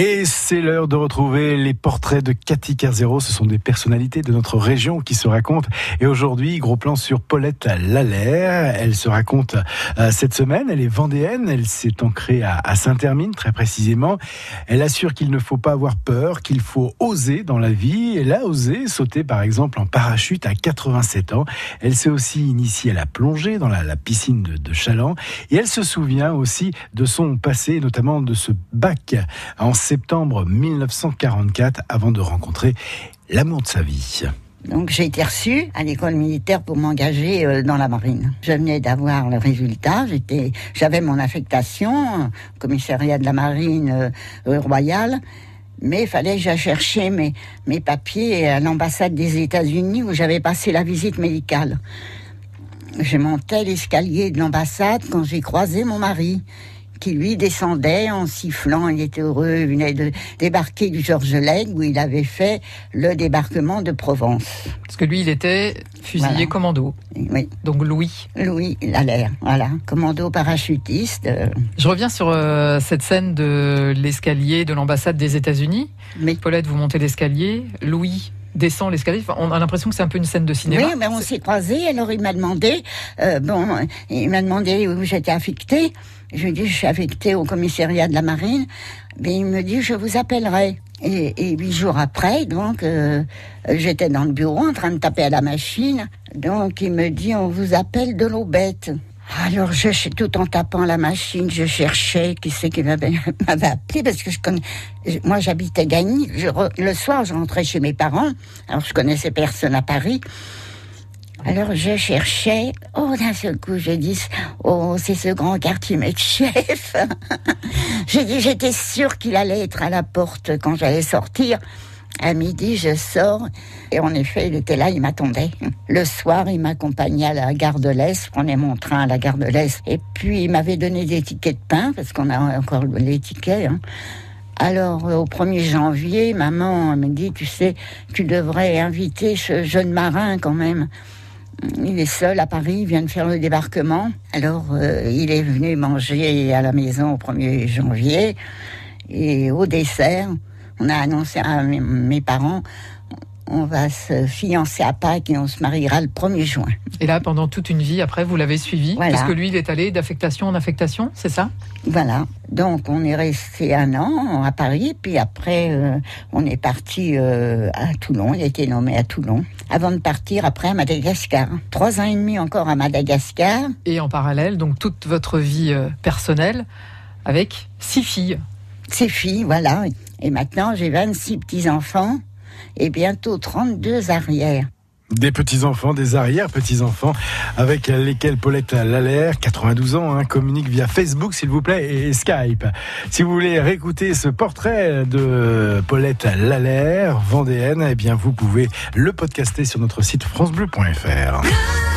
Et c'est l'heure de retrouver les portraits de Cathy Kerzero. Ce sont des personnalités de notre région qui se racontent. Et aujourd'hui, gros plan sur Paulette Lallaire. Elle se raconte euh, cette semaine. Elle est vendéenne. Elle s'est ancrée à, Saint-Hermine, très précisément. Elle assure qu'il ne faut pas avoir peur, qu'il faut oser dans la vie. Elle a osé sauter, par exemple, en parachute à 87 ans. Elle s'est aussi initiée à la plongée dans la, piscine de, de Chaland. Et elle se souvient aussi de son passé, notamment de ce bac en septembre 1944 avant de rencontrer l'amour de sa vie. Donc j'ai été reçue à l'école militaire pour m'engager euh, dans la marine. Je venais d'avoir le résultat, j'étais, j'avais mon affectation, commissariat de la marine euh, royale, mais il fallait que j'aille chercher mes, mes papiers à l'ambassade des États-Unis où j'avais passé la visite médicale. Je montais l'escalier de l'ambassade quand j'ai croisé mon mari qui lui descendait en sifflant. Il était heureux. Il venait de débarquer du Georges Lake où il avait fait le débarquement de Provence. Parce que lui, il était fusilier commando. Oui. Donc Louis. Louis l'air, voilà. Commando parachutiste. Euh. Je reviens sur euh, cette scène de l'escalier de l'ambassade des États-Unis. Paulette, vous montez l'escalier. Louis descend l'escalier. on a l'impression que c'est un peu une scène de cinéma. Oui, mais on s'est croisés. Alors il m'a demandé, euh, bon, il m'a demandé où j'étais affectée. Je lui ai dit, je suis affectée au commissariat de la marine. Mais il me dit, je vous appellerai. Et, huit jours après, donc, euh, j'étais dans le bureau en train de taper à la machine. Donc, il me dit, on vous appelle de l'eau bête. Alors, je, tout en tapant la machine, je cherchais qui c'est qui m'avait appelé parce que je connais. Moi, j'habitais Gagny. le soir, je rentrais chez mes parents. Alors, je connaissais personne à Paris. Alors je cherchais, oh d'un seul coup je dis, oh c'est ce grand quartier chef. j'ai dit j'étais sûre qu'il allait être à la porte quand j'allais sortir. À midi, je sors et en effet, il était là, il m'attendait. Le soir, il m'accompagnait à la gare de l'Est, je prenais mon train à la gare de l'Est. Et puis, il m'avait donné des tickets de pain, parce qu'on a encore les tickets. Hein. Alors, au 1er janvier, maman me dit, tu sais, tu devrais inviter ce jeune marin quand même. Il est seul à Paris, il vient de faire le débarquement. Alors, euh, il est venu manger à la maison au 1er janvier. Et au dessert, on a annoncé à mes, parents, on va se fiancer à Pâques et on se mariera le 1er juin. Et là, pendant toute une vie, après, vous l'avez suivi Parce que lui, il est allé d'affectation en affectation, c'est ça? Voilà. Donc, on est resté un an à Paris, puis après, euh, on est parti euh, à Toulon. Il a été nommé à Toulon. Avant de partir, après, à Madagascar. Trois ans et demi encore à Madagascar. Et en parallèle, donc, toute votre vie euh, personnelle avec six filles. Six filles, voilà. Et maintenant, j'ai 26 petits-enfants et bientôt 32 arrières. Des petits-enfants, des arrière-petits-enfants, avec lesquels Paulette Lallaire, 92 ans, hein, communique via Facebook, s'il vous plaît, et Skype. Si vous voulez réécouter ce portrait de Paulette Lallaire, vendéenne, eh bien, vous pouvez le podcaster sur notre site francebleu.fr.